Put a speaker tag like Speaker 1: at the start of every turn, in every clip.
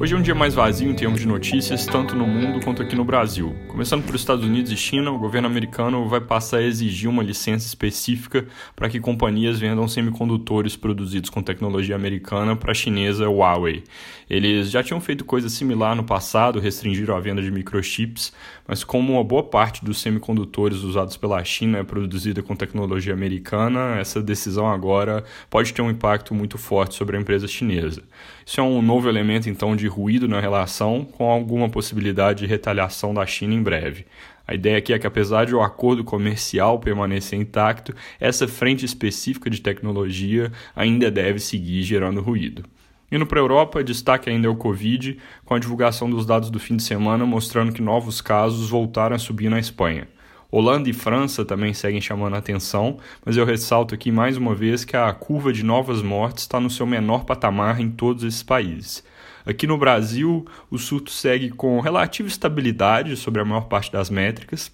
Speaker 1: Hoje é um dia mais vazio em termos de notícias, tanto no mundo quanto aqui no Brasil. Começando pelos Estados Unidos e China, o governo americano vai passar a exigir uma licença específica para que companhias vendam semicondutores produzidos com tecnologia americana para a chinesa Huawei. Eles já tinham feito coisa similar no passado, restringiram a venda de microchips, mas como uma boa parte dos semicondutores usados pela China é produzida com tecnologia americana, essa decisão agora pode ter um impacto muito forte sobre a empresa chinesa. Isso é um novo elemento então de de ruído na relação, com alguma possibilidade de retaliação da China em breve. A ideia aqui é que, apesar de o acordo comercial permanecer intacto, essa frente específica de tecnologia ainda deve seguir gerando ruído. Indo para a Europa, destaque ainda é o Covid, com a divulgação dos dados do fim de semana mostrando que novos casos voltaram a subir na Espanha. Holanda e França também seguem chamando a atenção, mas eu ressalto aqui mais uma vez que a curva de novas mortes está no seu menor patamar em todos esses países. Aqui no Brasil, o surto segue com relativa estabilidade sobre a maior parte das métricas,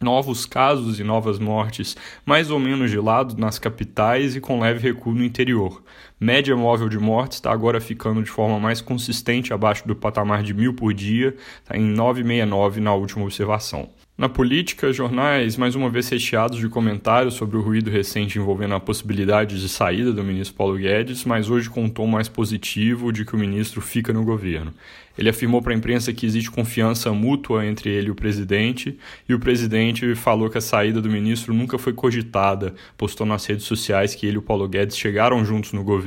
Speaker 1: novos casos e novas mortes mais ou menos de lado nas capitais e com leve recuo no interior. Média móvel de mortes está agora ficando de forma mais consistente abaixo do patamar de mil por dia, está em 969 na última observação. Na política, jornais mais uma vez recheados de comentários sobre o ruído recente envolvendo a possibilidade de saída do ministro Paulo Guedes, mas hoje com um tom mais positivo de que o ministro fica no governo. Ele afirmou para a imprensa que existe confiança mútua entre ele e o presidente, e o presidente falou que a saída do ministro nunca foi cogitada, postou nas redes sociais que ele e o Paulo Guedes chegaram juntos no governo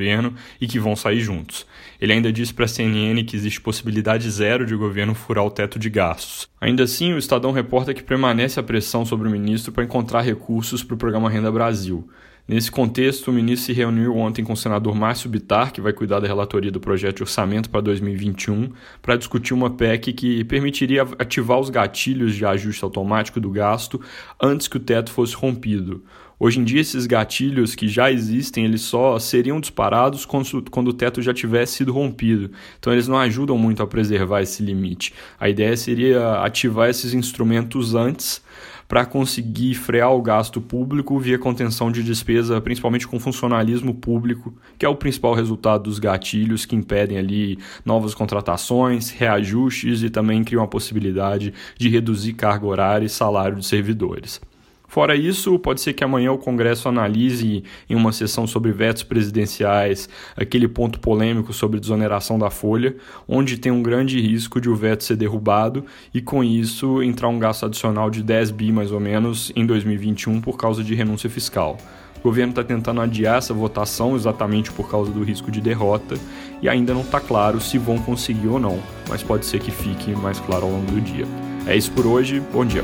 Speaker 1: e que vão sair juntos. Ele ainda disse para a CNN que existe possibilidade zero de o governo furar o teto de gastos. Ainda assim, o Estadão reporta que permanece a pressão sobre o ministro para encontrar recursos para o programa Renda Brasil. Nesse contexto, o ministro se reuniu ontem com o senador Márcio Bitar, que vai cuidar da relatoria do projeto de orçamento para 2021, para discutir uma PEC que permitiria ativar os gatilhos de ajuste automático do gasto antes que o teto fosse rompido. Hoje em dia, esses gatilhos que já existem, eles só seriam disparados quando o teto já tivesse sido rompido. Então, eles não ajudam muito a preservar esse limite. A ideia seria ativar esses instrumentos antes para conseguir frear o gasto público via contenção de despesa, principalmente com funcionalismo público, que é o principal resultado dos gatilhos que impedem ali novas contratações, reajustes e também criam a possibilidade de reduzir carga horária e salário de servidores. Fora isso, pode ser que amanhã o Congresso analise em uma sessão sobre vetos presidenciais aquele ponto polêmico sobre desoneração da folha, onde tem um grande risco de o veto ser derrubado e com isso entrar um gasto adicional de 10 bi mais ou menos em 2021 por causa de renúncia fiscal. O governo está tentando adiar essa votação exatamente por causa do risco de derrota e ainda não está claro se vão conseguir ou não, mas pode ser que fique mais claro ao longo do dia. É isso por hoje, bom dia.